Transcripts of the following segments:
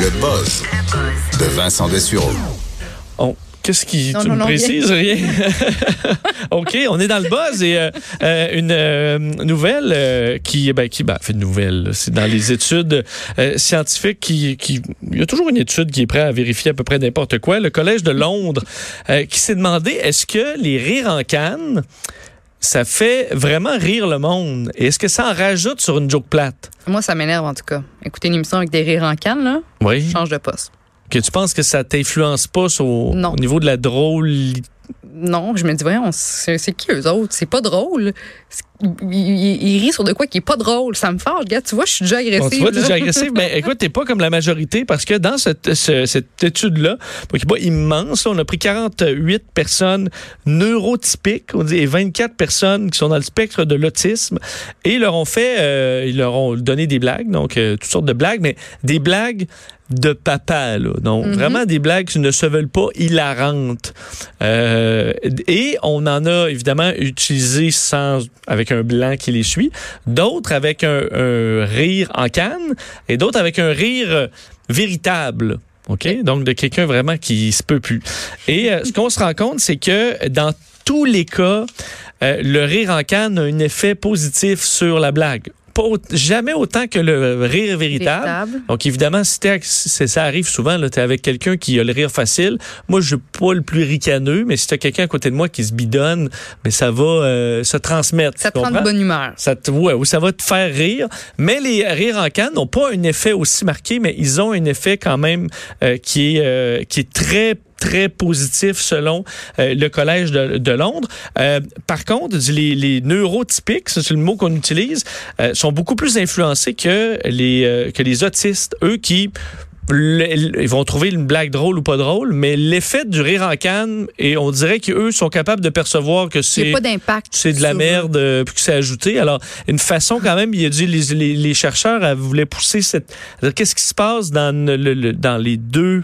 Le buzz de Vincent Dessureau. Oh, Qu'est-ce qui. Non, tu non, me non, précises rien? OK, on est dans le buzz et euh, euh, une euh, nouvelle euh, qui. Ben, qui ben, fait une nouvelle. C'est dans les études euh, scientifiques qui, qui. Il y a toujours une étude qui est prête à vérifier à peu près n'importe quoi. Le Collège de Londres euh, qui s'est demandé est-ce que les rires en canne. Ça fait vraiment rire le monde. Et est-ce que ça en rajoute sur une joke plate? Moi, ça m'énerve en tout cas. Écouter une émission avec des rires en canne, là, Oui. change de poste. Que tu penses que ça t'influence pas sur- au niveau de la drôle Non, je me dis, voyons, c'est qui eux autres? C'est pas drôle. Ils, rient sur de quoi qui est pas drôle. Ça me fâche, gars. Tu vois, je suis déjà agressive. Bon, tu vois, déjà agressif. Ben, écoute, t'es pas comme la majorité parce que dans cette, ce- cette étude-là, qui est pas immense, là, on a pris 48 personnes neurotypiques, on dit, et 24 personnes qui sont dans le spectre de l'autisme, et ils leur ont fait, euh, ils leur ont donné des blagues, donc euh, toutes sortes de blagues, mais des blagues de papa, là. Donc, Mhm. vraiment des blagues qui ne se veulent pas hilarantes. Euh, et on en a évidemment utilisé sans, avec un blanc qui les suit, d'autres avec un, un rire en canne et d'autres avec un rire véritable. OK? Donc, de quelqu'un vraiment qui se peut plus. Et euh, ce qu'on se rend compte, c'est que dans tous les cas, euh, le rire en canne a un effet positif sur la blague. Pas jamais autant que le rire véritable. Véritable. Donc, évidemment, si, t'es- si ça arrive souvent, tu es avec quelqu'un qui a le rire facile. Moi, je suis pas le plus ricaneux, mais si tu as quelqu'un à côté de moi qui se bidonne, mais ça va euh, se transmettre. Ça te prend de bonne humeur. Ça, te- ouais, ou ça va te faire rire. Mais les rires en canne n'ont pas un effet aussi marqué, mais ils ont un effet quand même euh, qui, est, euh, qui est très très positif selon euh, le Collège de, de Londres. Euh, par contre, les, les neurotypiques, c'est le mot qu'on utilise, euh, sont beaucoup plus influencés que les, euh, que les autistes, eux qui le- ils vont trouver une blague drôle ou pas drôle, mais l'effet du rire en canne, et on dirait qu'eux sont capables de percevoir que c'est pas d'impact. c'est de la merde euh, puis que c'est ajouté. Alors, une façon quand même, il a dit les, les, les chercheurs euh, voulaient pousser cette. Qu'est-ce qui se passe dans, le- le- dans les deux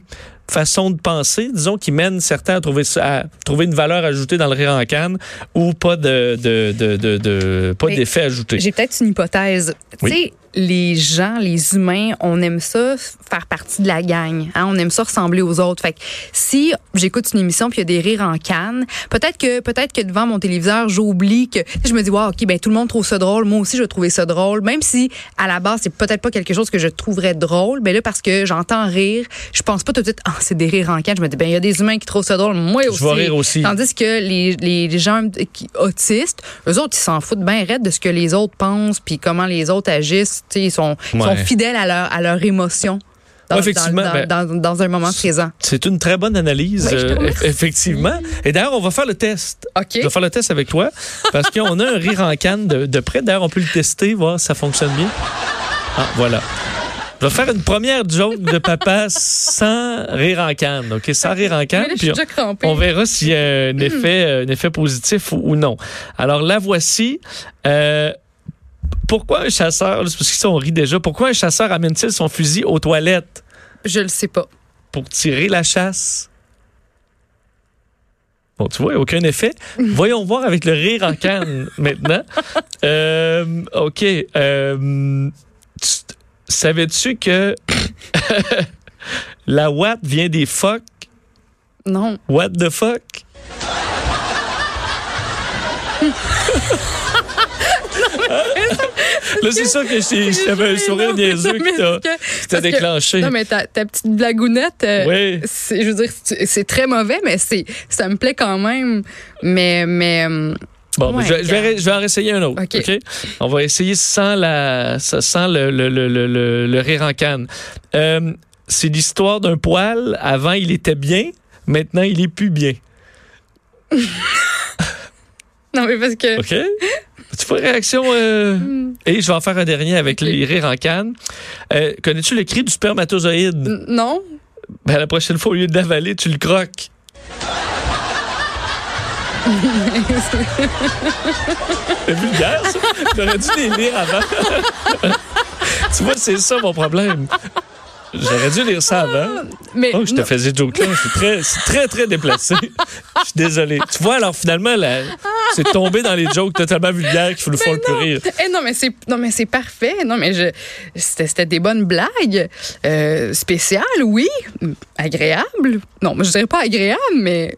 façons de penser, disons, qui mènent certains à trouver, à trouver une valeur ajoutée dans le rire en canne ou pas de, de, de, de, de- pas Mais d'effet ajouté. J'ai peut-être une hypothèse. Oui. Tu sais, les gens, les humains, on aime ça faire partie de la gang. Hein? On aime ça ressembler aux autres. Fait que si j'écoute une émission puis il y a des rires en canne, peut-être que peut-être que devant mon téléviseur, j'oublie que je me dis wow, OK, ben tout le monde trouve ça drôle, moi aussi je vais trouver ça drôle, même si à la base c'est peut-être pas quelque chose que je trouverais drôle, ben là parce que j'entends rire, je pense pas tout de suite ah, c'est des rires en canne, je me dis ben il y a des humains qui trouvent ça drôle, moi aussi. vais rire aussi. Tandis que les, les, les gens qui, autistes, eux autres, ils s'en foutent bien raide de ce que les autres pensent, puis comment les autres agissent. Ils sont, ils sont Ouais. fidèles à leur, à leur émotion dans, Ouais, effectivement, dans, ben- dans- dans un moment présent. C'est une très bonne analyse, Ouais, je euh, effectivement. Et d'ailleurs, on va faire le test. OK. Je vais faire le test avec toi parce qu'on a un rire en canne de, de près. D'ailleurs, on peut le tester, voir si ça fonctionne bien. Ah, voilà. Je vais faire une première joke de papa sans rire en canne, OK? Sans rire en canne. Puis on- on verra s'il y a un effet, euh, un effet positif ou, ou non. Alors, la voici. Euh, pourquoi un chasseur, c'est parce que ça, on rit déjà, pourquoi un chasseur amène-t-il son fusil aux toilettes? Je le sais pas. pour tirer la chasse. Bon, tu vois, il n'y a aucun effet. Voyons voir avec le rire en canne maintenant. Euh, OK. Euh, Savais-tu que la Watt vient des fuck? Non. What the fuck? Là, c'est sûr que j'avais un sourire niaiseux qui t'a déclenché. Non, mais ta, ta petite blagounette, euh, Oui. je veux dire, c'est très mauvais, mais c'est ça me plaît quand même. Mais, mais euh, Bon, ben, Ouais, je, vais, je, vais, regarde. je vais en essayer un autre. OK. OK? On va essayer sans, la, sans le, le, le, le, rire en canne. Euh, c'est l'histoire d'un poil. Avant, il était bien. Maintenant, il est plus bien. non, mais parce que. OK? Tu fais réaction. euh, Et je vais en faire un dernier avec OK. les rires en canne. Euh, Connais-tu le cri du spermatozoïde? N- Non. Ben, la prochaine fois, au lieu de l'avaler, tu le croques. C'est vulgaire, ça. J'aurais dû les lire avant. tu vois, c'est ça mon problème. J'aurais dû lire ça avant. Mais Oh, je te non. faisais joke là. C'est très, très, très déplacé. Je suis désolé. Tu vois, alors finalement, là, c'est tombé dans les jokes totalement vulgaires qui nous font le plus rire. Eh non, mais c'est non, mais c'est parfait. Non, mais je c'était c'était des bonnes blagues Euh, spéciales, oui, agréables. Non, je dirais pas agréables, mais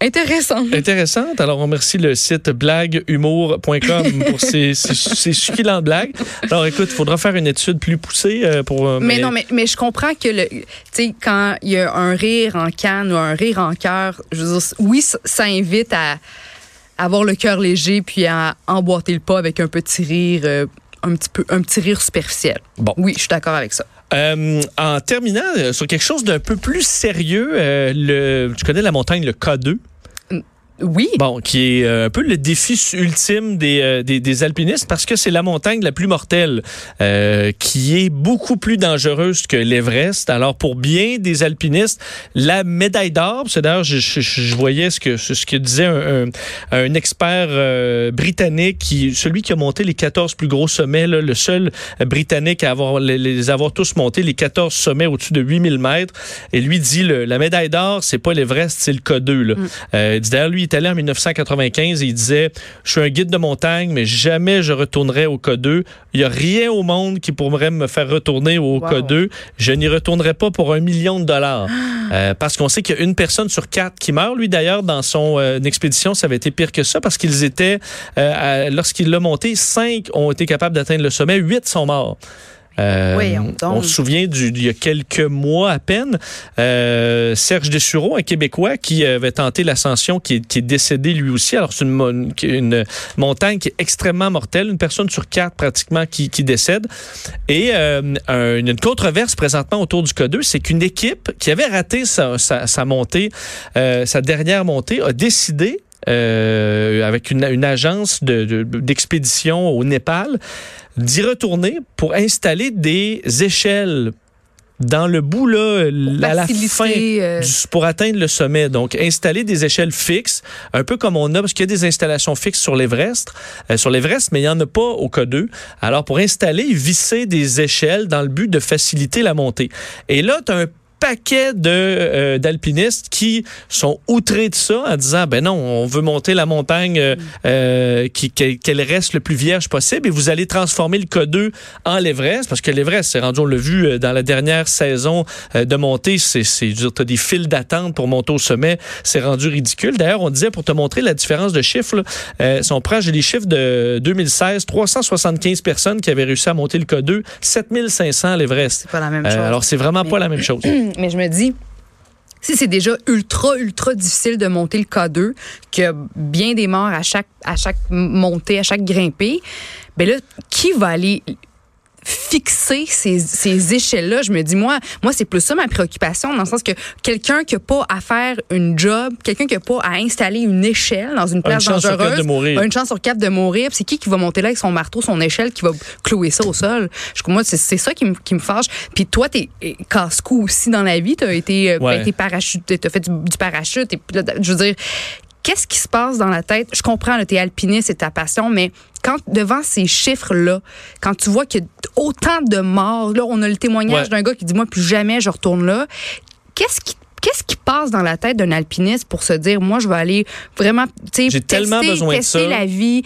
intéressantes. Intéressante. Alors, on remercie le site blaguehumour.com pour ces, ces, ces succulentes blagues. Alors, écoute, il faudra faire une étude plus poussée euh, pour. euh, Mais, non, mais, mais je comprends que le, tu sais, quand il y a un rire en canne ou un rire en cœur, je veux dire, oui, ça invite à avoir le cœur léger puis à emboîter le pas avec un petit rire, euh, un petit peu, un petit rire superficiel. Bon. Oui, je suis d'accord avec ça. Euh, en terminant euh, sur quelque chose d'un peu plus sérieux, le, tu connais la montagne, le K2? Oui. Bon, qui est euh, un peu le défi ultime des, euh, des, des alpinistes parce que c'est la montagne la plus mortelle, euh, qui est beaucoup plus dangereuse que l'Everest. Alors, pour bien des alpinistes, la médaille d'or, c'est d'ailleurs, je, je, je voyais ce que, ce que disait un, un, un expert euh, britannique, qui, celui qui a monté les 14 plus gros sommets, là, le seul euh, britannique à avoir, les, les avoir tous montés, les 14 sommets au-dessus de 8000 mètres. Et lui dit, le, la médaille d'or, c'est pas l'Everest, c'est le K2. Là. Euh, il dit, d'ailleurs, lui, est allé en 1995 et il disait Je suis un guide de montagne, mais jamais je retournerai au K2. Il n'y a rien au monde qui pourrait me faire retourner au Wow. K2. Je n'y retournerai pas pour un million de dollars. Euh, parce qu'on sait qu'il y a une personne sur quatre qui meurt. Lui, d'ailleurs, dans son euh, expédition, ça avait été pire que ça parce qu'ils étaient, euh, lorsqu'il l'a monté, cinq ont été capables d'atteindre le sommet, huit sont morts. Euh, on se souvient du, il y a quelques mois à peine, euh, Serge Dessureau, un Québécois qui avait tenté l'ascension, qui est, qui est décédé lui aussi. Alors c'est une, mon- une montagne qui est extrêmement mortelle, une personne sur quatre pratiquement qui, qui décède. Et euh, un- une controverse présentement autour du K2, c'est qu'une équipe qui avait raté sa, sa, sa montée, euh, sa dernière montée, a décidé euh, avec une, une agence de- de- d'expédition au Népal, d'y retourner pour installer des échelles dans le bout, là, à la fin, euh, du- pour atteindre le sommet. Donc, installer des échelles fixes, un peu comme on a, parce qu'il y a des installations fixes sur l'Everest, euh, sur l'Everest, mais il n'y en a pas au K2. Alors, pour installer, visser des échelles dans le but de faciliter la montée. Et là, tu as un paquet de euh, d'alpinistes qui sont outrés de ça en disant ben non on veut monter la montagne euh, euh, qui qu'elle reste le plus vierge possible et vous allez transformer le K2 en l'Everest parce que l'Everest c'est rendu on l'a vu euh, dans la dernière saison euh, de montée c'est c'est tu as des files d'attente pour monter au sommet c'est rendu ridicule. D'ailleurs on disait pour te montrer la différence de chiffres là, euh, si on prend j'ai les chiffres de 2016 375 personnes qui avaient réussi à monter le K2 7500 à l'Everest. C'est pas la même Euh, chose. alors c'est vraiment Mais- pas la même chose Mais je me dis, si c'est déjà ultra, ultra difficile de monter le K2, qu'il y a bien des morts à chaque, montée, à chaque grimpée, ben là, qui va aller fixer ces, ces échelles-là? Je me dis, moi, moi c'est plus ça ma préoccupation, dans le sens que quelqu'un qui n'a pas à faire une job, quelqu'un qui n'a pas à installer une échelle dans une place chance sur quatre dangereuse, de mourir. une chance sur quatre de mourir. C'est qui qui va monter là avec son marteau, son échelle, qui va clouer ça au sol? Je, moi, c'est c'est ça qui me, qui me fâche. Puis toi, t'es casse-cou aussi dans la vie. T'as été, euh, Ouais. t'as été parachute, t'as fait du, du parachute. Et je veux dire, qu'est-ce qui se passe dans la tête? Je comprends, là, t'es alpiniste, c'est ta passion, mais quand devant ces chiffres-là, quand tu vois qu'il y a autant de morts, là, on a le témoignage Ouais. d'un gars qui dit, moi, plus jamais je retourne là. Qu'est-ce qui Qu'est-ce qui passe dans la tête d'un alpiniste pour se dire, moi, je vais aller vraiment, tu sais, tester, tester la vie.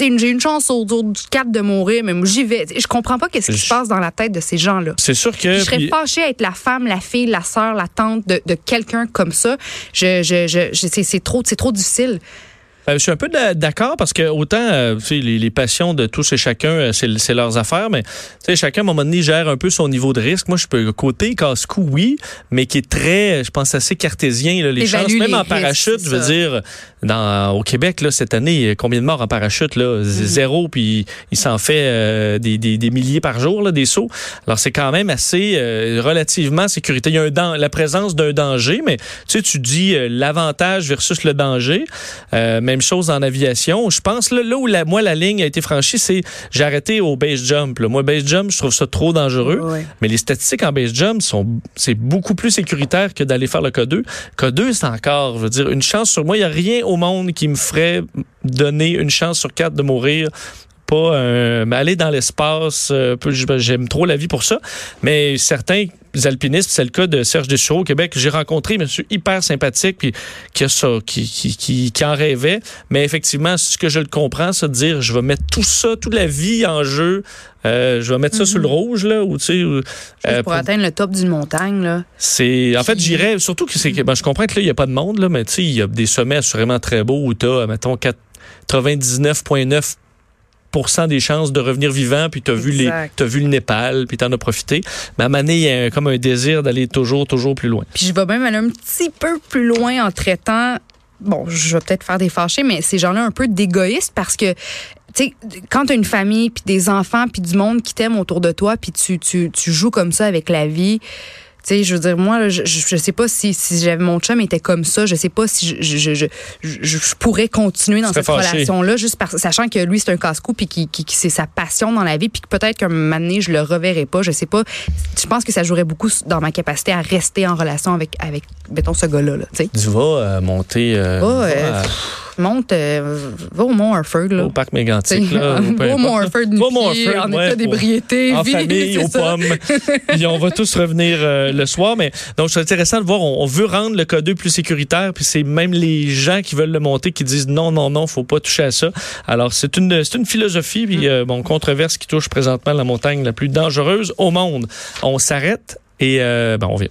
J'ai une chance autour du cap de mourir, mais j'y vais. Je comprends pas qu'est-ce qui Je- se passe dans la tête de ces gens-là. c'est sûr que Je serais puis- fâchée à être la femme, la fille, la sœur, la tante de, de quelqu'un comme ça. Je, je, je, je- c'est, c'est trop, c'est trop difficile. Euh, je suis un peu d'a- d'accord parce que autant euh, les, les passions de tous et chacun, euh, c'est leurs affaires, mais tu sais, chacun, à un moment donné, gère un peu son niveau de risque. Moi, je peux côté casse-cou, oui, mais qui est très, je pense, assez cartésien. Là, les Évalue chances, même les en risques, parachute, je veux dire, dans, au Québec, là, cette année, combien de morts en parachute? Là? Mhm. Z- Zéro, puis il s'en fait euh, des, des, des milliers par jour, là, des sauts. Alors, c'est quand même assez relativement sécurité. Il y a un la présence d'un danger, mais tu dis l'avantage versus le danger. Euh, même chose en aviation. Je pense là, là où la, moi la ligne a été franchie, c'est j'ai arrêté au base jump. là. Moi, base jump, je trouve ça trop dangereux. Ouais. Mais les statistiques en base jump sont c'est beaucoup plus sécuritaire que d'aller faire le K2. K2, c'est encore, je veux dire, une chance sur moi. Il n'y a rien au monde qui me ferait donner une chance sur quatre de mourir pas un, aller dans l'espace. euh, J'aime trop la vie pour ça. Mais certains alpinistes, c'est le cas de Serge Dessureau au Québec. J'ai rencontré monsieur hyper sympathique puis qui a ça, qui, qui, qui, qui en rêvait. Mais effectivement, ce que je le comprends, c'est de dire je vais mettre tout ça, toute la vie en jeu. Euh, je vais mettre ça sur le rouge là, ou tu sais, euh, pour atteindre le top d'une montagne, là. c'est en fait j'irais surtout que c'est que ben, je comprends que là il y a pas de monde là mais tu sais il y a des sommets assurément très beaux où tu as mettons 99.9 des chances de revenir vivant puis tu as vu les t'as vu le Népal puis tu en as profité mais à donné, il y a un- comme un désir d'aller toujours toujours plus loin. Puis je vais même aller un petit peu plus loin en traitant. Bon, je vais peut-être faire des fâchés, mais ces gens-là un peu d'égoïstes parce que. Tu sais, quand tu as une famille, puis des enfants, puis du monde qui t'aime autour de toi, puis tu, tu, tu joues comme ça avec la vie, tu sais, je veux dire, moi, là, je, je, sais pas si, si j'avais mon chum était comme ça, je sais pas si je, je, je, je, pourrais continuer dans cette relation-là, juste par, sachant que lui, c'est un casse-cou, puis qui, qui, qui- c'est sa passion dans la vie, puis que peut-être qu'un moment donné, je le reverrai pas, je sais pas. Je pense que ça jouerait beaucoup dans ma capacité à rester en relation avec, avec mettons, ce gars-là, là, tu sais. Tu vas euh, monter euh, va euh, Monte, euh, va au Mont Harford, là. au parc mégantique là, va au Mont importe. Harford, Va au Mont nu-pied, Harford, en ouais, état d'ébriété. en vie, famille, aux ça. pommes. puis on va tous revenir euh, le soir. Mais donc, c'est intéressant de voir. On, on veut rendre le K2 plus sécuritaire. Puis c'est même les gens qui veulent le monter qui disent non, non, non, faut pas toucher à ça. Alors, c'est une, une philosophie. Puis, euh, bon, controverse qui touche présentement la montagne la plus dangereuse au monde. On s'arrête et euh, ben, on vient.